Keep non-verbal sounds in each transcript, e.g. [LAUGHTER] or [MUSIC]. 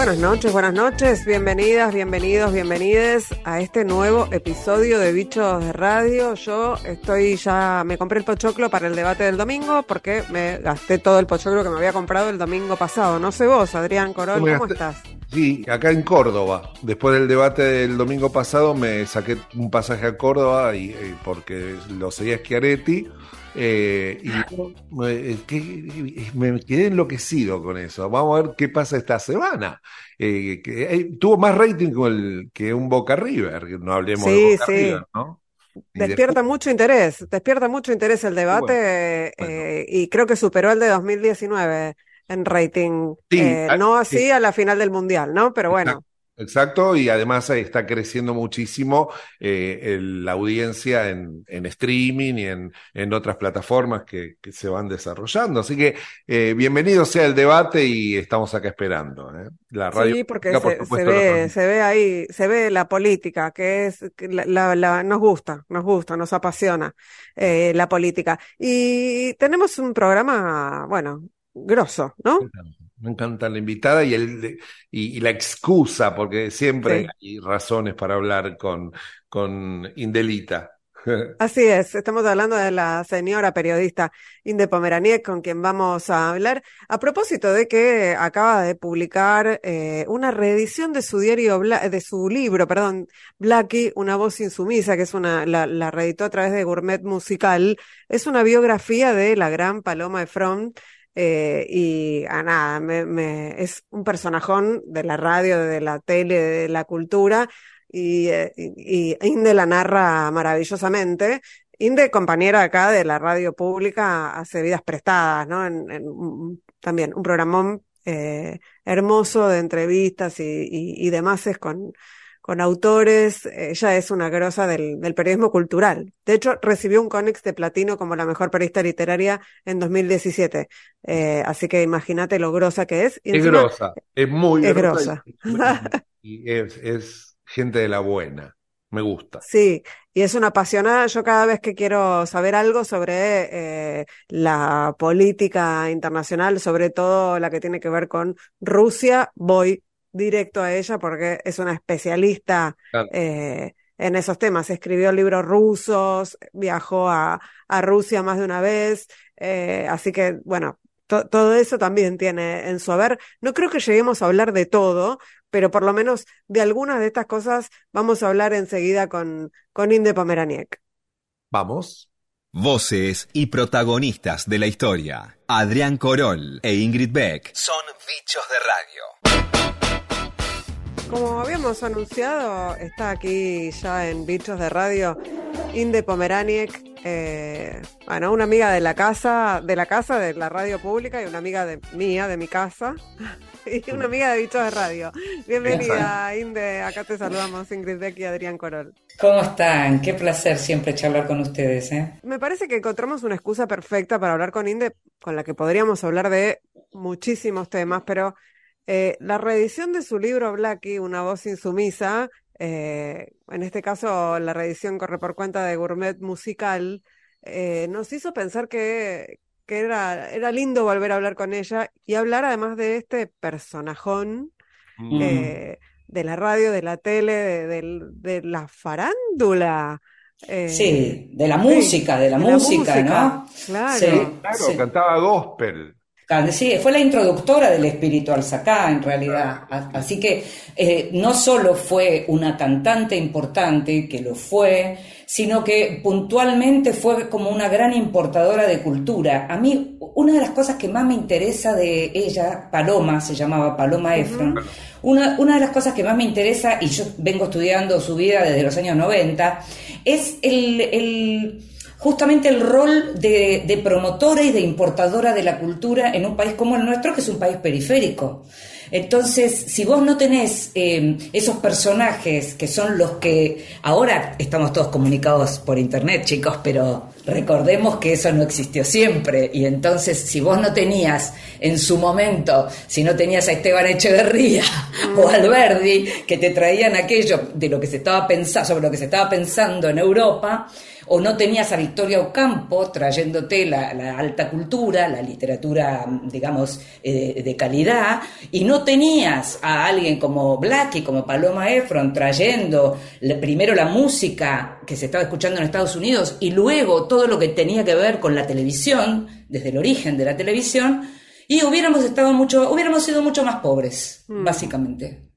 Buenas noches, buenas noches, bienvenidas, bienvenidos, bienvenides a este nuevo episodio de Bichos de Radio. Yo estoy ya, me compré el pochoclo para el debate del domingo porque me gasté todo el pochoclo que me había comprado el domingo pasado. No sé vos, Adrián Corol, ¿cómo estás? Sí, acá en Córdoba. Después del debate del domingo pasado me saqué un pasaje a Córdoba y, eh, porque lo seguía Schiaretti eh, y me quedé enloquecido con eso. Vamos a ver qué pasa esta semana. Eh, que, tuvo más rating que, el, que un Boca River, no hablemos de Boca River, ¿no? despierta mucho interés, despierta mucho interés el debate eh, y creo que superó el de 2019 en rating. Ah, no así a la final del Mundial, ¿no? Pero bueno. Exacto, y además está creciendo muchísimo eh, la audiencia en, streaming y en, en otras plataformas que, se van desarrollando. Así que eh, bienvenido sea el debate y estamos acá esperando. ¿eh? La radio sí, porque se, ve, se ve ahí, se ve la política, que es, la, la, nos gusta, nos gusta, nos apasiona la política. Y tenemos un programa, bueno, grosso, ¿no? Me encanta la invitada y, el, y, la excusa, porque siempre hay razones para hablar con, con Indelita. [LAUGHS] Así es, estamos hablando de la señora periodista Inde Pomeraniec, con quien vamos a hablar, a propósito de que acaba de publicar eh, una reedición de su diario, de su libro, perdón, Blackie, Una voz insumisa, que es una, la, la reeditó a través de Gourmet Musical, es una biografía de la gran Paloma Efron, eh, y a nada, me, es un personajón de la radio, de la tele, de la cultura, y, eh, Inde la narra maravillosamente. Inde, compañera acá de la radio pública, hace vidas prestadas, ¿no? En, también un programón eh, hermoso de entrevistas y, y, y demás es con, con autores. Ella es una grosa del, periodismo cultural. De hecho, recibió un Conex de Platino como la mejor periodista literaria en 2017. Eh, así que imagínate lo grosa que es. es grosa, es muy es grosa. Y, [LAUGHS] es, gente de la buena. Me gusta. Sí, y es una apasionada. Yo cada vez que quiero saber algo sobre eh, la política internacional, sobre todo la que tiene que ver con Rusia, voy directo a ella porque es una especialista eh, en esos temas. Escribió libros rusos, viajó a, a Rusia más de una vez, eh, así que bueno, todo eso también tiene en su haber. No creo que lleguemos a hablar de todo, pero por lo menos de algunas de estas cosas vamos a hablar enseguida con, con Inde Pomeraniec. Vamos. Voces y protagonistas de la historia. Adrián Corol e Ingrid Beck son bichos de radio. Como habíamos anunciado, está aquí ya en Bichos de Radio Inde Pomeraniec, eh, bueno, una amiga de la casa, de la casa de la radio pública y una amiga de mía, de mi casa, [LAUGHS] y una amiga de Bichos de Radio. Bienvenida, Inde, acá te saludamos Ingrid Beck y Adrián Corol. ¿Cómo están? Qué placer siempre charlar con ustedes. ¿eh? Me parece que encontramos una excusa perfecta para hablar con Inde, con la que podríamos hablar de muchísimos temas, pero eh, la reedición de su libro Blackie, Una voz insumisa, eh, en este caso la reedición corre por cuenta de Gourmet Musical, eh, nos hizo pensar que, era, era lindo volver a hablar con ella y hablar además de este personajón mm. de la radio, de la tele, de, la farándula. sí, de la música, de la, música, ¿no? Claro, claro cantaba gospel. Sí, fue la introductora del espíritu al sacá, en realidad. Así que eh, no solo fue una cantante importante, que lo fue, sino que puntualmente fue como una gran importadora de cultura. A mí, una de las cosas que más me interesa de ella, Paloma, se llamaba Paloma Efron, una, una de las cosas que más me interesa, y yo vengo estudiando su vida desde los años 90, es el justamente el rol de, promotora y de importadora de la cultura en un país como el nuestro, que es un país periférico. Entonces, si vos no tenés eh, esos personajes que son los que ahora estamos todos comunicados por internet, chicos, pero Recordemos que eso no existió siempre y entonces si vos no tenías en su momento, si no tenías a Esteban Echeverría [LAUGHS] o Alberdi que te traían aquello de lo que se estaba pensando, sobre lo que se estaba pensando en Europa, o no tenías a Victoria Ocampo trayéndote la, alta cultura, la literatura, digamos, eh, de calidad, y no tenías a alguien como Blackie, como Paloma Efron, trayendo primero la música que se estaba escuchando en Estados Unidos y luego todo lo que tenía que ver con la televisión, desde el origen de la televisión, y hubiéramos estado mucho, hubiéramos sido mucho más pobres, mm. básicamente.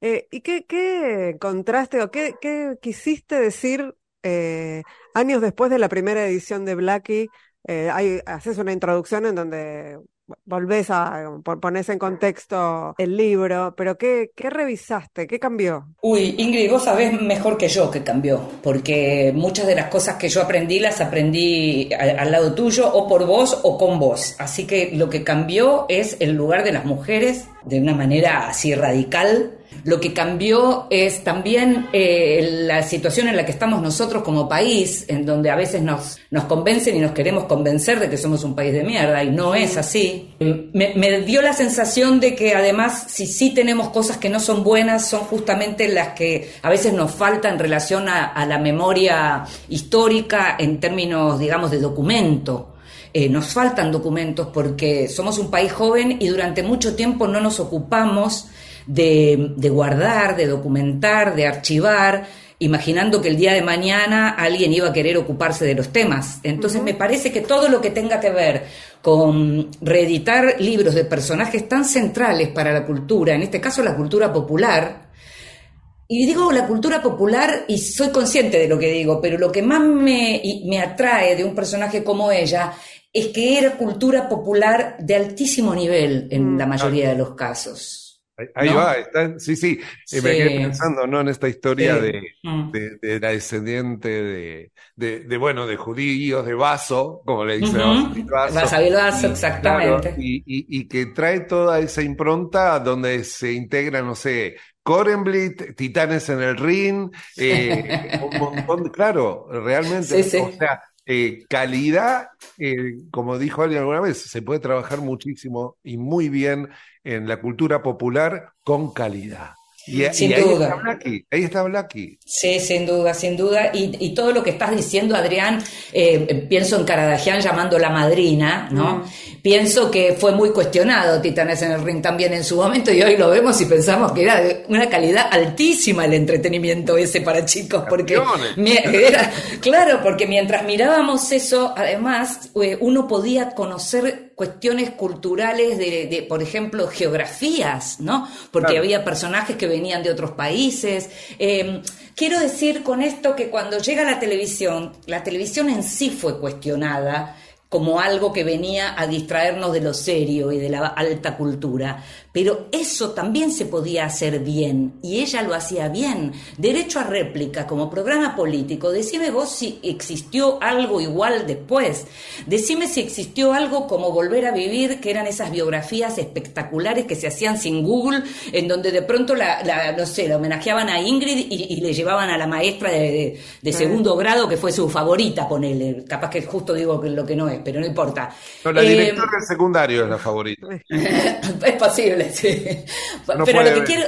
Eh, ¿Y qué, qué, contraste o qué, qué quisiste decir eh, años después de la primera edición de Blackie, eh, haces una introducción en donde volvés a pones en contexto el libro, pero ¿qué, ¿qué, revisaste? ¿Qué cambió? Uy, Ingrid, vos sabés mejor que yo qué cambió, porque muchas de las cosas que yo aprendí las aprendí al lado tuyo, o por vos o con vos. Así que lo que cambió es el lugar de las mujeres de una manera así radical lo que cambió es también eh, la situación en la que estamos nosotros como país, en donde a veces nos, nos convencen y nos queremos convencer de que somos un país de mierda, y no es así. Me, dio la sensación de que además, si sí tenemos cosas que no son buenas, son justamente las que a veces nos faltan en relación a, la memoria histórica en términos, digamos, de documento. Eh, nos faltan documentos porque somos un país joven y durante mucho tiempo no nos ocupamos de, guardar, de documentar, de archivar, imaginando que el día de mañana alguien iba a querer ocuparse de los temas. Entonces me parece que todo lo que tenga que ver con reeditar libros de personajes tan centrales para la cultura, en este caso la cultura popular, y digo la cultura popular y soy consciente de lo que digo, pero lo que más me, me atrae de un personaje como ella es que era cultura popular de altísimo nivel en mm. la mayoría de los casos. Ahí va, está, sí, sí, me quedé pensando, ¿no? En esta historia mm. de, de, la descendiente de, de, bueno, de judíos, de Vaso, como le dice Vaso. exactamente. y, y, y, que trae toda esa impronta donde se integra, no sé, Korenblit, Titanes en el Ring, eh, un [LAUGHS] montón claro, realmente, o sea, eh, calidad, eh, como dijo alguien alguna vez, se puede trabajar muchísimo y muy bien en la cultura popular con calidad. Y, sin duda. Está Blacky, ahí está Blacky. Sí, sin duda, sin duda. Y, todo lo que estás diciendo, Adrián, eh, pienso en Caradagian llamando la madrina, ¿no? Mm. Pienso que fue muy cuestionado Titanes en el Ring también en su momento y hoy lo vemos y pensamos que era de una calidad altísima el entretenimiento ese para chicos, porque era, claro, porque mientras mirábamos eso, además, eh, uno podía conocer cuestiones culturales de, por ejemplo, geografías, ¿no? Porque había personajes que venían de otros países. Em, quiero decir con esto que cuando llega la televisión, la televisión en sí fue cuestionada como algo que venía a distraernos de lo serio y de la alta cultura. Pero eso también se podía hacer bien, y ella lo hacía bien. Derecho a réplica como programa político, decime vos si existió algo igual después. Decime si existió algo como Volver a Vivir, que eran esas biografías espectaculares que se hacían sin Google, en donde de pronto la, no sé, la homenajeaban a Ingrid y, le llevaban a la maestra de, segundo grado, que fue su favorita, ponele. Capaz que justo digo lo que no es, pero no importa. No, la directora eh, del secundario es la favorita. [LAUGHS] es posible. [LAUGHS] Pero lo que, quiero,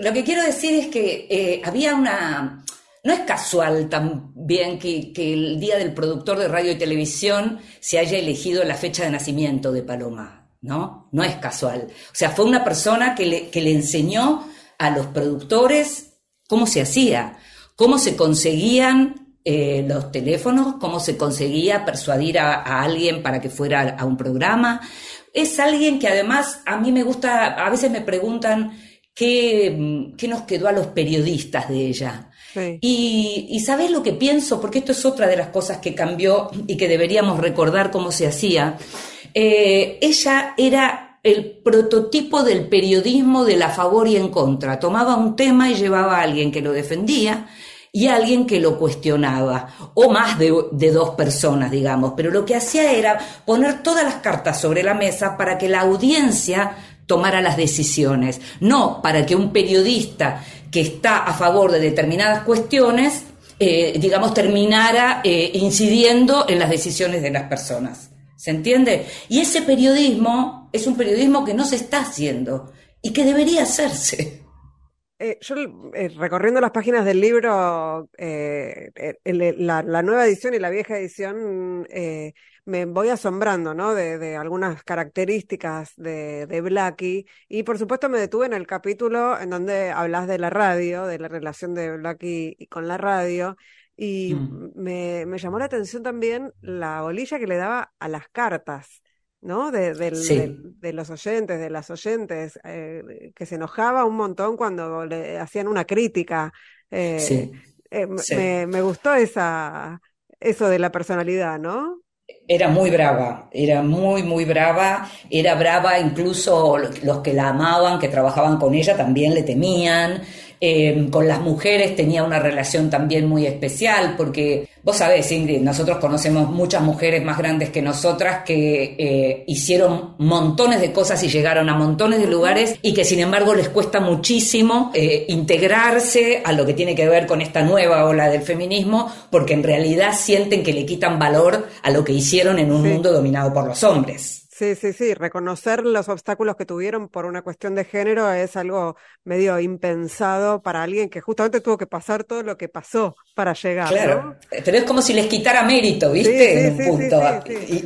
lo, que quiero decir es que eh, había una... No es casual también que, que, el día del productor de radio y televisión se haya elegido la fecha de nacimiento de Paloma, ¿no? No es casual. O sea, fue una persona que le, que le enseñó a los productores cómo se hacía, cómo se conseguían eh, los teléfonos, cómo se conseguía persuadir a, a, alguien para que fuera a un programa, es alguien que además a mí me gusta, a veces me preguntan qué, qué nos quedó a los periodistas de ella. Y, y sabes lo que pienso, porque esto es otra de las cosas que cambió y que deberíamos recordar cómo se hacía. Eh, ella era el prototipo del periodismo de la favor y en contra. Tomaba un tema y llevaba a alguien que lo defendía y alguien que lo cuestionaba, o más de, dos personas, digamos, pero lo que hacía era poner todas las cartas sobre la mesa para que la audiencia tomara las decisiones, no para que un periodista que está a favor de determinadas cuestiones eh, digamos, terminara eh, incidiendo en las decisiones de las personas. ¿Se entiende? Y ese periodismo es un periodismo que no se está haciendo y que debería hacerse. Eh, yo recorriendo las páginas del libro, la, la, nueva edición y la vieja edición, me voy asombrando, ¿no? De, de algunas características de, de Blackie. Y por supuesto me detuve en el capítulo en donde hablas de la radio, de la relación de Blackie con la radio. Y mm. me, me, llamó la atención también la bolilla que le daba a las cartas, ¿no? De, de, los oyentes, de las oyentes, eh, que se enojaba un montón cuando le hacían una crítica. Eh, sí. Eh, me, me, gustó esa, eso de la personalidad, ¿no? Era muy brava, era muy, muy brava, era brava, incluso los que la amaban, que trabajaban con ella, también le temían. Em, con las mujeres tenía una relación también muy especial, porque vos sabés, Ingrid, nosotros conocemos muchas mujeres más grandes que nosotras que eh, hicieron montones de cosas y llegaron a montones de lugares y que sin embargo les cuesta muchísimo eh, integrarse a lo que tiene que ver con esta nueva ola del feminismo, porque en realidad sienten que le quitan valor a lo que hicieron en un mundo dominado por los hombres. Sí, sí, sí. Reconocer los obstáculos que tuvieron por una cuestión de género es algo medio impensado para alguien que justamente tuvo que pasar todo lo que pasó para llegar. Claro. Pero es como si les quitara mérito, ¿viste? en un punto.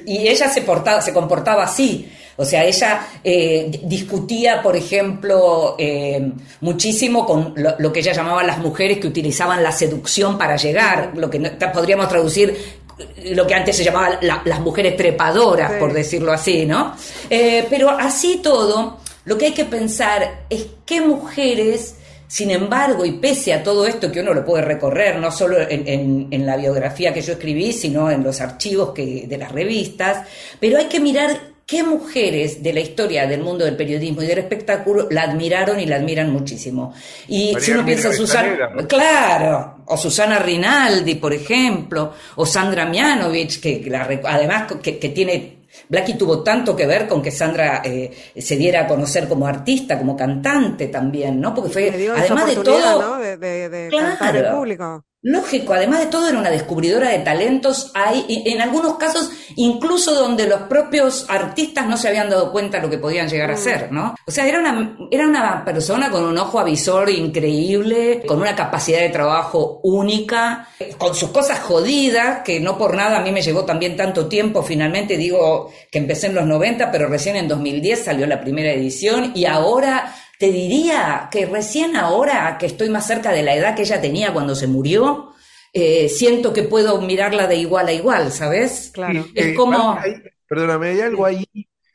Y, ella se, portaba, se comportaba así. O sea, ella eh, discutía, por ejemplo, eh, muchísimo con lo, que ella llamaba las mujeres que utilizaban la seducción para llegar, lo que podríamos traducir lo que antes se llamaba las mujeres trepadoras, por decirlo así, ¿no? Eh, pero así todo, lo que hay que pensar es qué mujeres, sin embargo, y pese a todo esto que uno lo puede recorrer, no solo en, en la biografía que yo escribí, sino en los archivos que, de las revistas, pero hay que mirar qué mujeres de la historia del mundo del periodismo y del espectáculo la admiraron y la admiran muchísimo. Y si uno piensa en Susana, claro, o Susana Rinaldi, por ejemplo, o Sandra Mianovich, que además que, tiene Blackie tuvo tanto que ver con que Sandra eh, se diera a conocer como artista, como cantante también, ¿no? Porque fue, además de todo, de, cantar público. Lógico, además de todo era una descubridora de talentos, hay en algunos casos incluso donde los propios artistas no se habían dado cuenta de lo que podían llegar a mm. ser, ¿no? O sea, era una, era una persona con un ojo avisor increíble, con una capacidad de trabajo única, con sus cosas jodidas, que no por nada a mí me llevó también tanto tiempo, finalmente digo que empecé en los 90, pero recién en 2010 salió la primera edición y ahora te diría que recién ahora que estoy más cerca de la edad que ella tenía cuando se murió, eh, siento que puedo mirarla de igual a igual, ¿sabes? Claro. es como... perdóname, hay algo ahí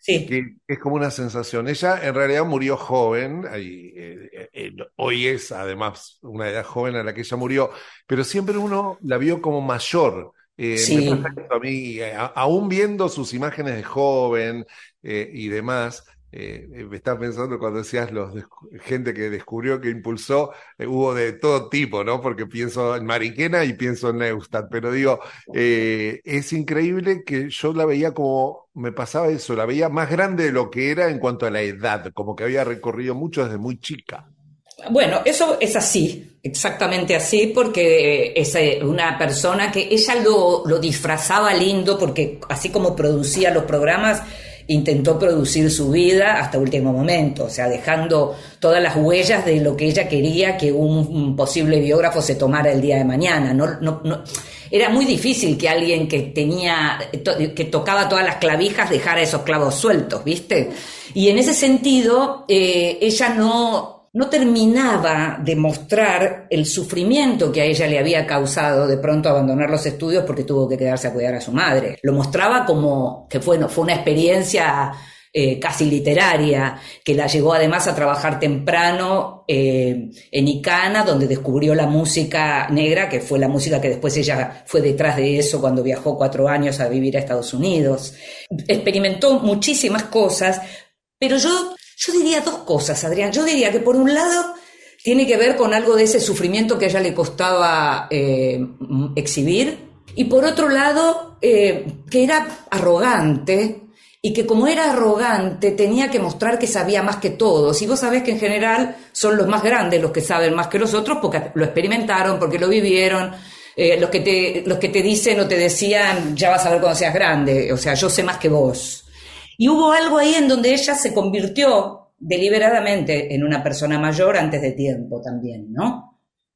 que, es como una sensación. Ella en realidad murió joven, y, eh, eh, hoy es además una edad joven a la que ella murió, pero siempre uno la vio como mayor. sí. a mí, aún viendo sus imágenes de joven y demás, eh, eh, me estaba pensando cuando decías los gente que descubrió, que impulsó, eh, hubo de todo tipo, ¿no? Porque pienso en Mariquena y pienso en Neustadt, pero digo, es increíble que yo la veía como, me pasaba eso, la veía más grande de lo que era en cuanto a la edad, como que había recorrido mucho desde muy chica. Bueno, eso es así, exactamente así, porque es una persona que ella lo, lo disfrazaba lindo, porque así como producía los programas, intentó producir su vida hasta último momento, o sea, dejando todas las huellas de lo que ella quería que un, posible biógrafo se tomara el día de mañana. No, no, era muy difícil que alguien que tenía, que tocaba todas las clavijas dejara esos clavos sueltos, ¿viste? Y en ese sentido, eh, ella no, no terminaba de mostrar el sufrimiento que a ella le había causado de pronto abandonar los estudios porque tuvo que quedarse a cuidar a su madre. Lo mostraba como que fue, una experiencia eh, casi literaria, que la llevó además a trabajar temprano eh, en Icana, donde descubrió la música negra, que fue la música que después ella fue detrás de eso cuando viajó cuatro años a vivir a Estados Unidos. Experimentó muchísimas cosas, pero yo yo diría dos cosas, Adrián. Yo diría que por un lado tiene que ver con algo de ese sufrimiento que a ella le costaba eh, exhibir y por otro lado eh, que era arrogante y que como era arrogante tenía que mostrar que sabía más que todos. Y vos sabés que en general son los más grandes los que saben más que los otros porque lo experimentaron, porque lo vivieron. eh, los, que te, los que te dicen o te decían, ya vas a ver cuando seas grande, o sea, yo sé más que vos. Y hubo algo ahí en donde ella se convirtió deliberadamente en una persona mayor antes de tiempo también, ¿no?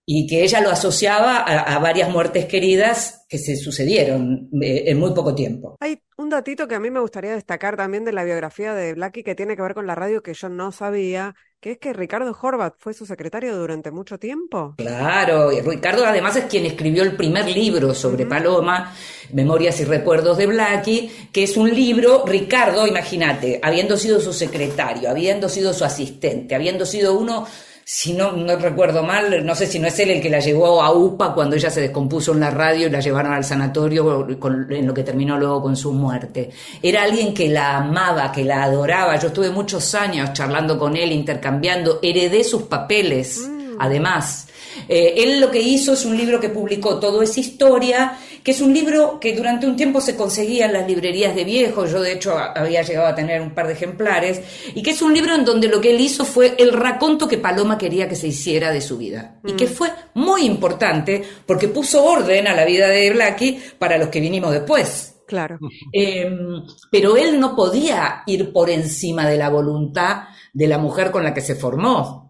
Y que ella lo asociaba a, varias muertes queridas que se sucedieron eh, en muy poco tiempo. Hay un datito que a mí me gustaría destacar también de la biografía de Blackie que tiene que ver con la radio que yo no sabía, que es que Ricardo Horvat fue su secretario durante mucho tiempo. Claro, y Ricardo además es quien escribió el primer libro sobre Paloma, Memorias y Recuerdos de Blackie, que es un libro, Ricardo, imagínate, habiendo sido su secretario, habiendo sido su asistente, habiendo sido uno si no, no recuerdo mal, no sé si no es él el que la llevó a UPA cuando ella se descompuso en la radio y la llevaron al sanatorio en lo que terminó luego con su muerte. Era alguien que la amaba, que la adoraba. Yo estuve muchos años charlando con él, intercambiando, heredé sus papeles, mm. además. Eh, él lo que hizo es un libro que publicó Todo es Historia, que es un libro que durante un tiempo se conseguía en las librerías de viejos, yo de hecho había llegado a tener un par de ejemplares, y que es un libro en donde lo que él hizo fue el raconto que Paloma quería que se hiciera de su vida, y que mm. fue muy importante porque puso orden a la vida de Blackie para los que vinimos después. Claro. [LAUGHS] Em, pero él no podía ir por encima de la voluntad de la mujer con la que se formó.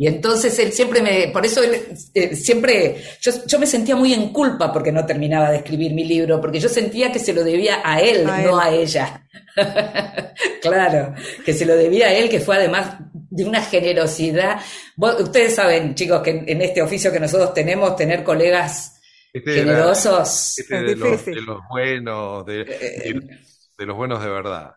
Y entonces él siempre me, por eso él eh, siempre, yo, yo, me sentía muy en culpa porque no terminaba de escribir mi libro, porque yo sentía que se lo debía a él, no a ella. [LAUGHS] claro, que se lo debía a él, que fue además de una generosidad. ustedes saben, chicos, que en, este oficio que nosotros tenemos, tener colegas este generosos. Este de, los, de, los, buenos, de, eh, de los buenos de verdad.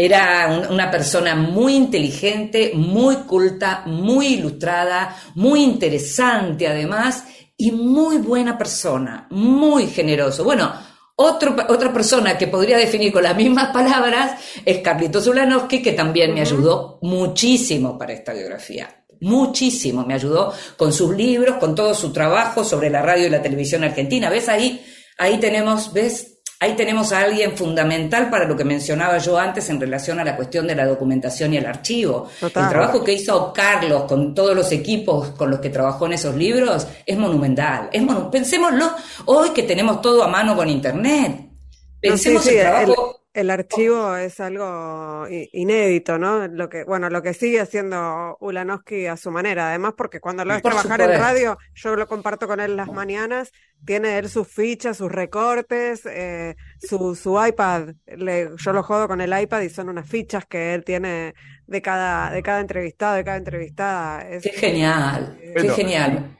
Era una persona muy inteligente, muy culta, muy ilustrada, muy interesante además y muy buena persona, muy generoso. Bueno, otra persona que podría definir con las mismas palabras es Carlitos Ulanowski, que también me ayudó muchísimo para esta biografía. Muchísimo, me ayudó con sus libros, con todo su trabajo sobre la radio y la televisión argentina. ¿Ves ahí? Ahí tenemos, ¿ves? Ahí tenemos a alguien fundamental para lo que mencionaba yo antes en relación a la cuestión de la documentación y el archivo. El trabajo que hizo Carlos con todos los equipos con los que trabajó en esos libros es monumental. Es Pensémoslo hoy que tenemos todo a mano con Internet. Pensemos el trabajo el archivo es algo inédito, ¿no? Lo que, bueno, lo que sigue haciendo Ulanowski a su manera, además porque cuando lo ves trabajar en radio, yo lo comparto con él las mañanas, tiene él sus fichas, sus recortes, eh, su, su iPad, yo lo jodo con el iPad y son unas fichas que él tiene de cada, de cada entrevistado, de cada entrevistada. qué genial, qué genial.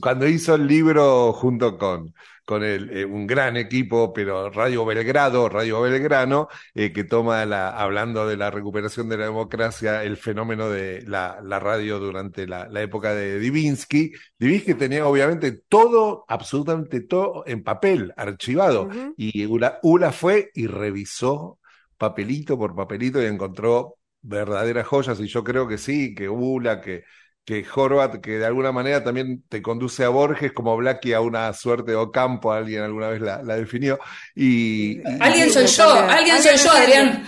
Cuando hizo el libro junto con con el, eh, un gran equipo, pero Radio Belgrado, Radio Belgrano, eh, que toma, la, hablando de la recuperación de la democracia, el fenómeno de la, la radio durante la, la, época de Divinsky. Divinsky tenía obviamente todo, absolutamente todo en papel, archivado, y Ula, Ula fue y revisó papelito por papelito y encontró verdaderas joyas, y yo creo que sí, que Ula, que que Horvat, que de alguna manera también te conduce a Borges, como Blackie a una suerte de Ocampo, alguien alguna vez la, definió. Y, alguien soy yo, alguien soy yo, Adrián.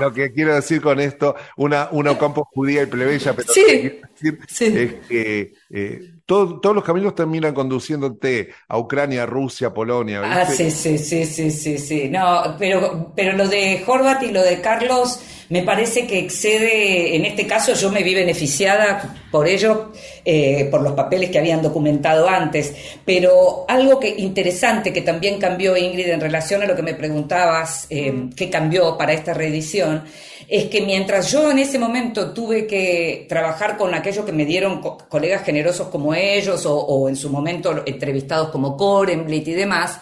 lo que quiero decir con esto, una, una Ocampo judía y plebeya, pero sí, es que eh, todos los caminos terminan conduciéndote a Ucrania, Rusia, Polonia. Ah, sí, sí, sí, sí, sí, sí. No, pero, pero lo de Horvat y lo de Carlos me parece que excede, en este caso yo me vi beneficiada por ello, eh, por los papeles que habían documentado antes, pero algo que interesante que también cambió Ingrid en relación a lo que me preguntabas, eh, qué cambió para esta reedición, es que mientras yo en ese momento tuve que trabajar con aquellos que me dieron colegas generosos como ellos o, o en su momento entrevistados como Korenblit y demás,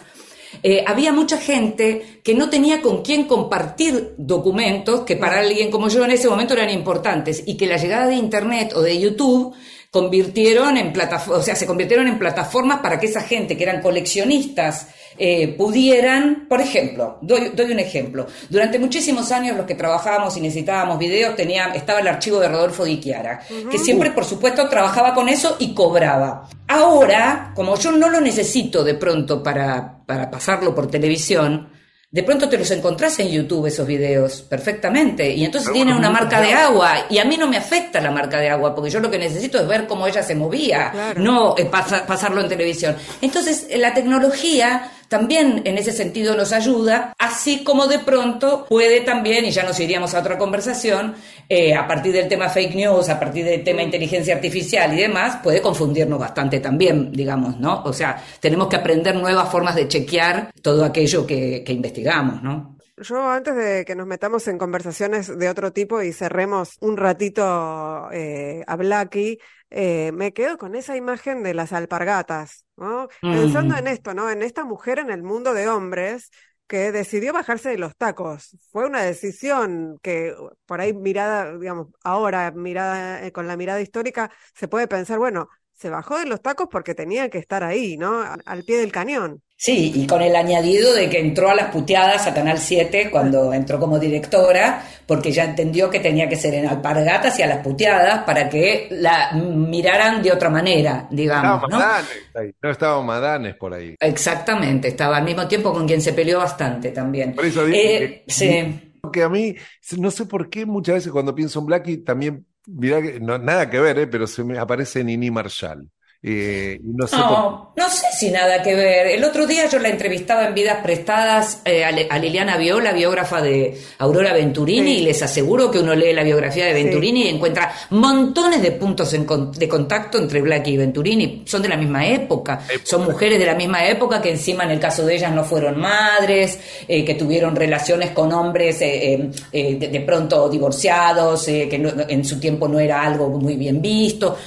eh, había mucha gente que no tenía con quién compartir documentos que para alguien como yo en ese momento eran importantes y que la llegada de Internet o de YouTube convirtieron en plataformas, o sea, se convirtieron en plataformas para que esa gente que eran coleccionistas eh, pudieran, por ejemplo, doy, doy, un ejemplo, durante muchísimos años los que trabajábamos y necesitábamos videos, tenía, estaba el archivo de Rodolfo Di Chiara, que siempre, por supuesto, trabajaba con eso y cobraba. Ahora, como yo no lo necesito de pronto para, para pasarlo por televisión, de pronto te los encontrás en YouTube esos videos perfectamente. Y entonces tienen una marca de agua. Y a mí no me afecta la marca de agua porque yo lo que necesito es ver cómo ella se movía, no eh, pasarlo en televisión. Entonces la tecnología también en ese sentido nos ayuda, así como de pronto puede también, y ya nos iríamos a otra conversación, eh, a partir del tema fake news, a partir del tema inteligencia artificial y demás, puede confundirnos bastante también, digamos, ¿no? O sea, tenemos que aprender nuevas formas de chequear todo aquello que, investigamos, ¿no? Yo antes de que nos metamos en conversaciones de otro tipo y cerremos un ratito eh, a Blacky, eh, me quedo con esa imagen de las alpargatas, ¿no? Pensando en esto, ¿no? En esta mujer en el mundo de hombres que decidió bajarse de los tacos. Fue una decisión que por ahí mirada, digamos, ahora mirada eh, con la mirada histórica se puede pensar, bueno, se bajó de los tacos porque tenía que estar ahí, ¿no? Al pie del cañón. Sí, y con el añadido de que entró a las puteadas a Canal 7 cuando entró como directora, porque ya entendió que tenía que ser en alpargatas y a las puteadas para que la miraran de otra manera, digamos. Estaba Madanes, no estaba Madanes por ahí. Exactamente, estaba al mismo tiempo con quien se peleó bastante también. Por eso digo eh, sí. Porque a mí, no sé por qué muchas veces cuando pienso en Blackie también, mira que no, nada que ver, eh, pero se me aparece Nini Marshall. Eh, no, sé no, sé si nada que ver. El otro día yo la entrevistaba en Vidas Prestadas eh, a, Liliana Viola, biógrafa de Aurora Venturini, y les aseguro que uno lee la biografía de Venturini y encuentra montones de puntos de contacto entre Blackie y Venturini. Son de la misma época, son mujeres de la misma época que encima en el caso de ellas no fueron madres, eh, que tuvieron relaciones con hombres de, pronto divorciados, que en su tiempo no era algo muy bien visto,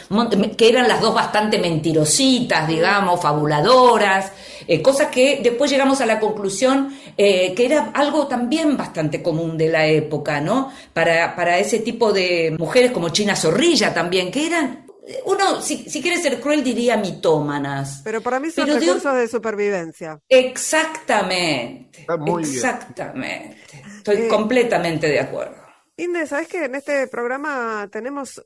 que eran las dos bastante mentirositas, digamos, fabuladoras, eh, cosas que después llegamos a la conclusión eh, que era algo también bastante común de la época, ¿no? Para, para ese tipo de mujeres como China Zorrilla también, que eran uno, si, si, quiere ser cruel, diría mitómanas. Pero para mí son recursos de supervivencia. Exactamente. exactamente. Estoy eh, completamente de acuerdo. Inde, ¿sabes que en este programa tenemos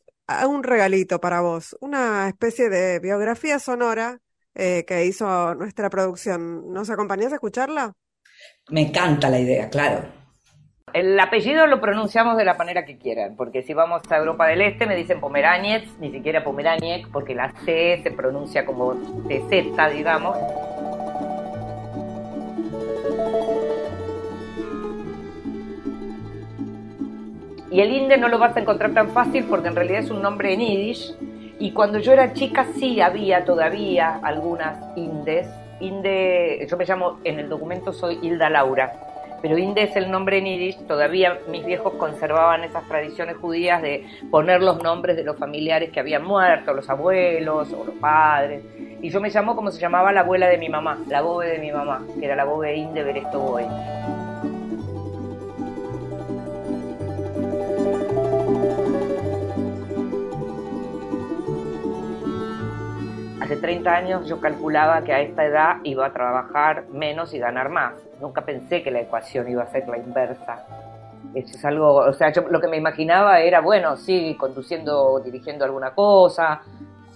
un regalito para vos, una especie de biografía sonora eh, que hizo nuestra producción. ¿Nos acompañás a escucharla? Me encanta la idea, claro. El apellido lo pronunciamos de la manera que quieran, porque si vamos a Europa del Este me dicen Pomeraniec, ni siquiera Pomeraniec, porque la C se pronuncia como TZ, digamos. Y el Inde no lo vas a encontrar tan fácil porque en realidad es un nombre en Yiddish. Y cuando yo era chica sí había todavía algunas Indes. Inde, yo me llamo, en el documento soy Hilda Laura, pero Inde es el nombre en Yiddish. Todavía mis viejos conservaban esas tradiciones judías de poner los nombres de los familiares que habían muerto, los abuelos o los padres. Y yo me llamo como se llamaba la abuela de mi mamá, la bobe de mi mamá, que era la bobe Inde Beresto Boy. Hace 30 años yo calculaba que a esta edad iba a trabajar menos y ganar más. Nunca pensé que la ecuación iba a ser la inversa. Eso es algo, o sea, yo lo que me imaginaba era, bueno, sí, conduciendo dirigiendo alguna cosa.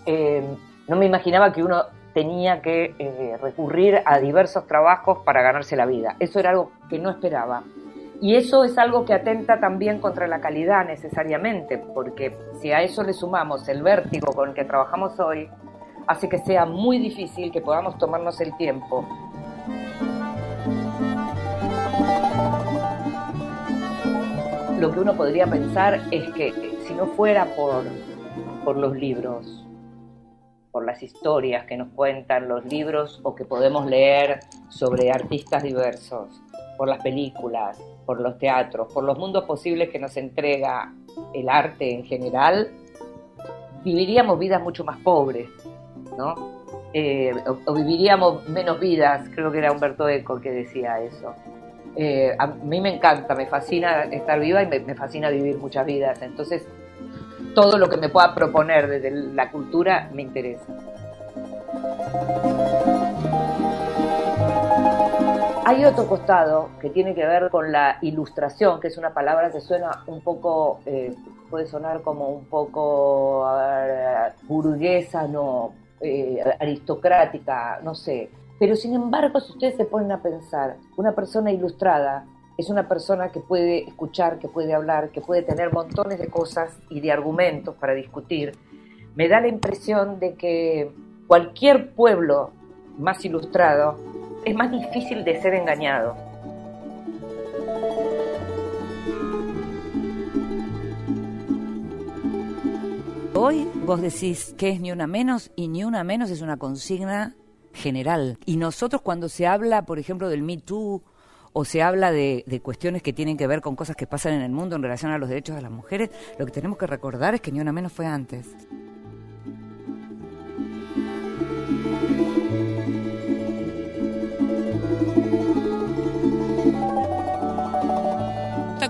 Eh, no me imaginaba que uno tenía que eh, recurrir a diversos trabajos para ganarse la vida. Eso era algo que no esperaba. Y eso es algo que atenta también contra la calidad necesariamente, porque si a eso le sumamos el vértigo con el que trabajamos hoy, hace que sea muy difícil que podamos tomarnos el tiempo. Lo que uno podría pensar es que si no fuera por, por los libros, por las historias que nos cuentan los libros o que podemos leer sobre artistas diversos, por las películas, por los teatros, por los mundos posibles que nos entrega el arte en general, viviríamos vidas mucho más pobres. ¿No? Eh, o, viviríamos menos vidas, creo que era Humberto Eco que decía eso. Eh, a mí me encanta, me fascina estar viva y me, fascina vivir muchas vidas, entonces todo lo que me pueda proponer desde la cultura me interesa. Hay otro costado que tiene que ver con la ilustración, que es una palabra que suena un poco, eh, puede sonar como un poco burguesa, no, eh, aristocrática, no sé, Pero sin embargo, si ustedes se ponen a pensar, una persona ilustrada es una persona que puede escuchar, que puede hablar, que puede tener montones de cosas y de argumentos para discutir. Me da la impresión de que cualquier pueblo más ilustrado es más difícil de ser engañado. Hoy vos decís que es ni una menos y ni una menos es una consigna general. Y nosotros cuando se habla, por ejemplo, del Me Too o se habla de, cuestiones que tienen que ver con cosas que pasan en el mundo en relación a los derechos de las mujeres, lo que tenemos que recordar es que ni una menos fue antes.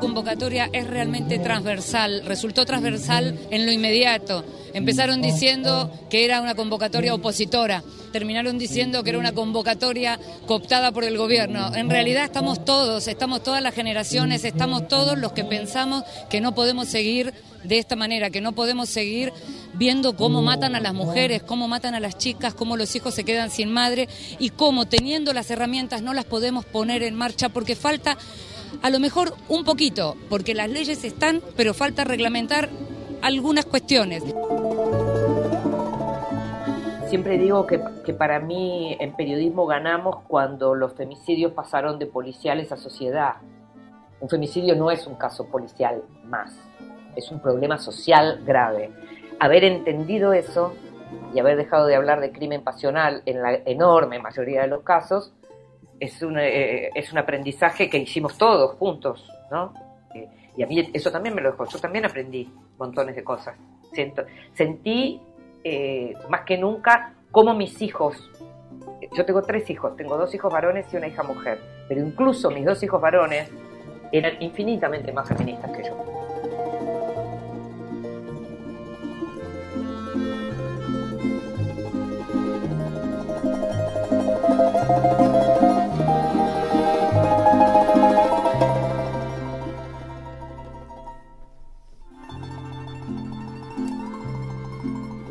Convocatoria es realmente transversal, resultó transversal en lo inmediato. Empezaron diciendo que era una convocatoria opositora, terminaron diciendo que era una convocatoria cooptada por el gobierno. En realidad estamos todos, estamos todas las generaciones, estamos todos los que pensamos que no podemos seguir de esta manera, que no podemos seguir viendo cómo matan a las mujeres, cómo matan a las chicas, cómo los hijos se quedan sin madre y cómo teniendo las herramientas no las podemos poner en marcha porque falta a lo mejor un poquito, porque las leyes están, pero falta reglamentar algunas cuestiones. Siempre digo que, para mí en periodismo ganamos cuando los femicidios pasaron de policiales a sociedad. Un femicidio no es un caso policial más, es un problema social grave. Haber entendido eso y haber dejado de hablar de crimen pasional en la enorme mayoría de los casos es un, eh, es un aprendizaje que hicimos todos juntos, ¿no? Eh, y a mí eso también me lo dejó, yo también aprendí montones de cosas. Sentí eh, más que nunca cómo mis hijos, yo tengo tres hijos, tengo dos hijos varones y una hija mujer, pero incluso mis dos hijos varones eran infinitamente más feministas que yo.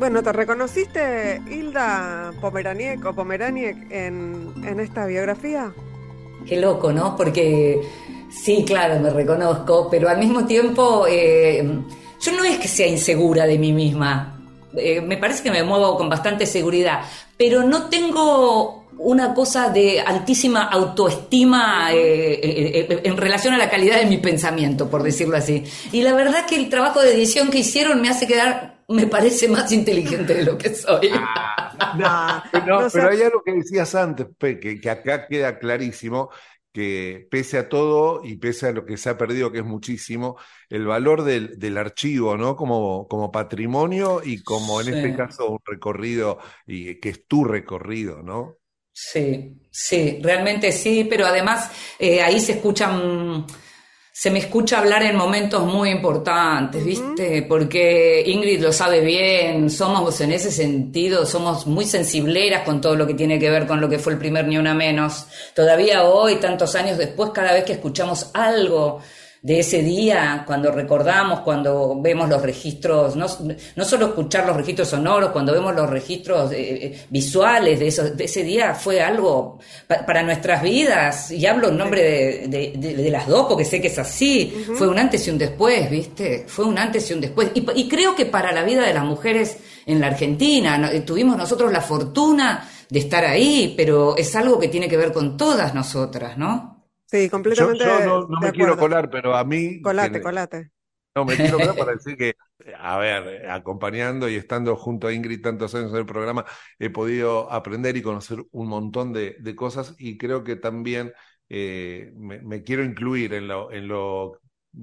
Bueno, ¿te reconociste, Hilda Pomeraniec o Pomeraniec en, en esta biografía? Qué loco, ¿no? Porque sí, claro, me reconozco, pero al mismo tiempo eh, yo no es que sea insegura de mí misma. Eh, me parece que me muevo con bastante seguridad, pero no tengo una cosa de altísima autoestima eh, en relación a la calidad de mi pensamiento, por decirlo así. Y la verdad que el trabajo de edición que hicieron me hace quedar me parece más inteligente de lo que soy. Ah, pero hay algo que decías antes, que, que acá queda clarísimo, que pese a todo y pese a lo que se ha perdido, que es muchísimo, el valor del, del archivo, ¿no? Como, como patrimonio y como en este caso un recorrido, y que es tu recorrido, ¿no? Sí, sí, realmente sí, pero además eh, ahí se escuchan se me escucha hablar en momentos muy importantes, ¿viste? Porque Ingrid lo sabe bien, somos en ese sentido, somos muy sensibleras con todo lo que tiene que ver con lo que fue el primer Ni Una Menos. Todavía hoy, tantos años después, cada vez que escuchamos algo de ese día, cuando recordamos, cuando vemos los registros, no, no solo escuchar los registros sonoros, cuando vemos los registros eh, eh, visuales de, eso, de ese día, fue algo para nuestras vidas, y hablo en nombre de, de, las dos, porque sé que es así, fue un antes y un después, ¿viste? Fue un antes y un después. Y, y creo que para la vida de las mujeres en la Argentina, tuvimos nosotros la fortuna de estar ahí, pero es algo que tiene que ver con todas nosotras, ¿no? Sí, completamente. Yo, no, me quiero colar, pero a mí. Colate, colate. No, me quiero colar para [LAUGHS] decir que, a ver, acompañando y estando junto a Ingrid tantos años en el programa, he podido aprender y conocer un montón de, cosas y creo que también eh, me, quiero incluir en lo, en lo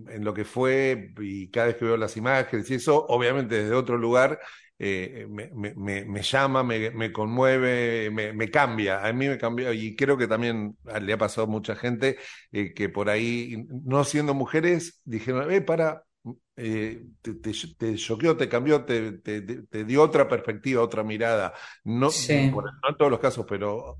en lo que fue y cada vez que veo las imágenes y eso, obviamente desde otro lugar, eh, me, me, me, llama, me, conmueve, me, cambia. A mí me cambió y creo que también le ha pasado a mucha gente eh, que por ahí, no siendo mujeres, dijeron, eh, para, eh, te, te, choqueó, te cambió, te, te, dio otra perspectiva, otra mirada. No, no en todos los casos, pero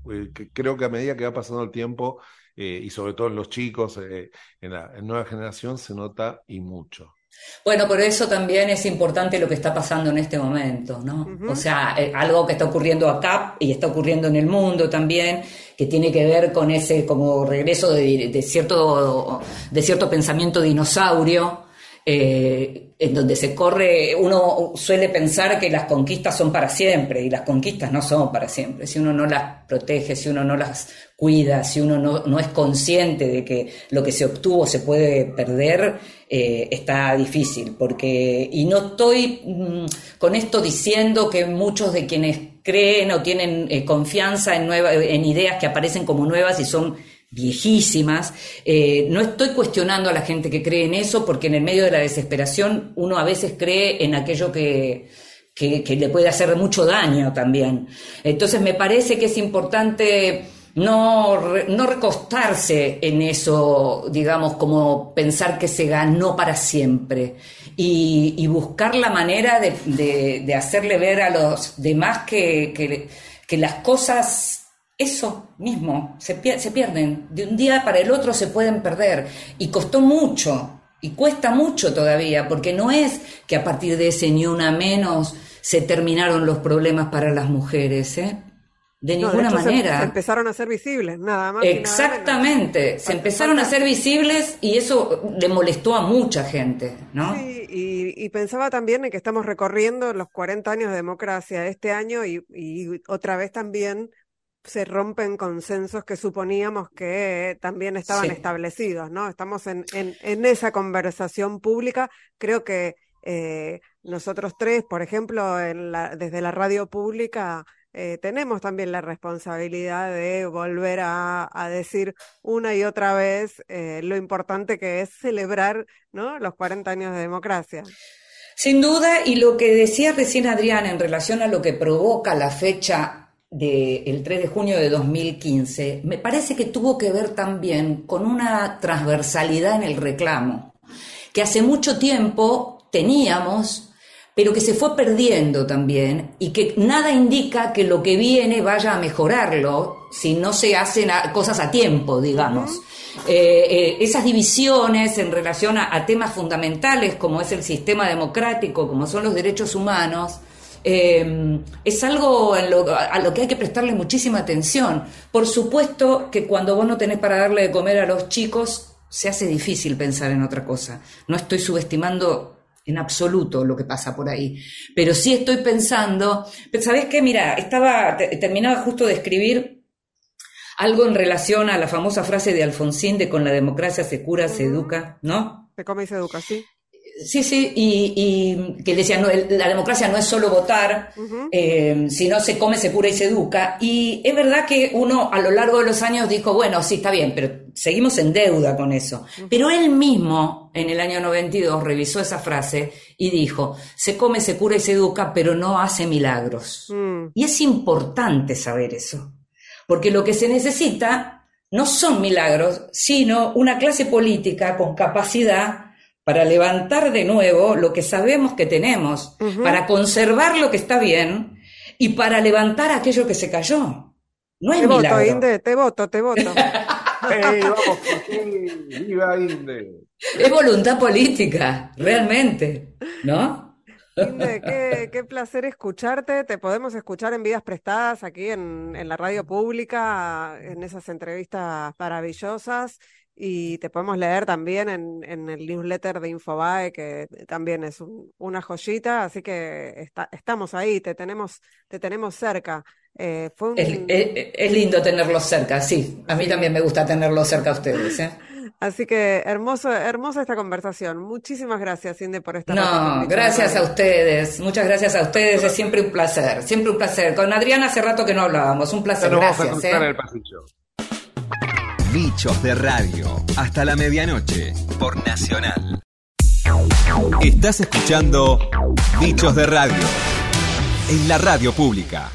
creo que a medida que va pasando el tiempo, y sobre todo en los chicos, en la nueva generación, se nota y mucho. Bueno, por eso también es importante lo que está pasando en este momento, ¿no? O sea, eh, algo que está ocurriendo acá y está ocurriendo en el mundo también, que tiene que ver con ese como regreso de, cierto, de cierto pensamiento dinosaurio, eh, en donde se corre, uno suele pensar que las conquistas son para siempre y las conquistas no son para siempre. Si uno no las protege, si uno no las cuida, si uno no, es consciente de que lo que se obtuvo se puede perder, eh, está difícil. Porque, y no estoy mm, con esto diciendo que muchos de quienes creen o tienen eh, confianza en, en ideas que aparecen como nuevas y son viejísimas. Eh, no estoy cuestionando a la gente que cree en eso, porque en el medio de la desesperación uno a veces cree en aquello que, que, le puede hacer mucho daño también. Entonces me parece que es importante no, no recostarse en eso, digamos, como pensar que se ganó para siempre y, buscar la manera de, de, hacerle ver a los demás que, que, que las cosas eso mismo, se, se, pierden. De un día para el otro se pueden perder. Y costó mucho, y cuesta mucho todavía, porque no es que a partir de ese ni una menos se terminaron los problemas para las mujeres, ¿eh? De ninguna manera. Se, empezaron a ser visibles, nada más. Exactamente, se empezaron a ser visibles y eso le molestó a mucha gente, ¿no? Sí, y, pensaba también en que estamos recorriendo los 40 años de democracia este año y, y otra vez también se rompen consensos que suponíamos que también estaban establecidos, ¿no? Estamos en, en, esa conversación pública. Creo que eh, nosotros tres, por ejemplo, en la, desde la radio pública, eh, tenemos también la responsabilidad de volver a, decir una y otra vez eh, lo importante que es celebrar ¿no? los 40 años de democracia. Sin duda, y lo que decía recién Adrián en relación a lo que provoca la fecha del 3 de junio de 2015 me parece que tuvo que ver también con una transversalidad en el reclamo, que hace mucho tiempo teníamos, pero que se fue perdiendo también y que nada indica que lo que viene vaya a mejorarlo si no se hacen cosas a tiempo, digamos. Eh, eh, esas divisiones en relación a temas fundamentales como es el sistema democrático, como son los derechos humanos, Em, es algo a lo que hay que prestarle muchísima atención. Por supuesto que cuando vos no tenés para darle de comer a los chicos, se hace difícil pensar en otra cosa. No estoy subestimando en absoluto lo que pasa por ahí. Pero sí estoy pensando, ¿sabés qué? Mira, estaba, terminaba justo de escribir algo en relación a la famosa frase de Alfonsín de con la democracia se cura, se educa, ¿no? Se come y se educa, sí. Sí, sí, y, que decía, no, la democracia no es solo votar, eh, si no se come, se cura y se educa. Y es verdad que uno a lo largo de los años dijo, bueno, sí, está bien, pero seguimos en deuda con eso. Pero él mismo, en el año 92, revisó esa frase y dijo, se come, se cura y se educa, pero no hace milagros. Mm. Y es importante saber eso, porque lo que se necesita no son milagros, sino una clase política con capacidad para levantar de nuevo lo que sabemos que tenemos, para conservar lo que está bien y para levantar aquello que se cayó. No es te milagro. voto, Inde, te voto, te voto. [LAUGHS] ¡Viva Inde! Es voluntad política, realmente, ¿no? Inde, qué, qué, placer escucharte. Te podemos escuchar en vidas prestadas aquí en, en la radio pública, en esas entrevistas maravillosas y te podemos leer también en, en el newsletter de Infobae, que también es una joyita, así que está, estamos ahí, te tenemos, te tenemos cerca. Eh, fue es, lindo tenerlos cerca, sí. A mí también me gusta tenerlos cerca a ustedes. ¿eh? Así que hermoso, hermosa esta conversación. Muchísimas gracias, Cindy, por estar No, gracias a ustedes. Muchas gracias a ustedes. Es siempre un placer, siempre un placer. Con Adriana hace rato que no hablábamos. Un placer. gracias. ¿eh? el pasillo. Bichos de Radio. Hasta la medianoche por Nacional. Estás escuchando Bichos de Radio en la radio pública.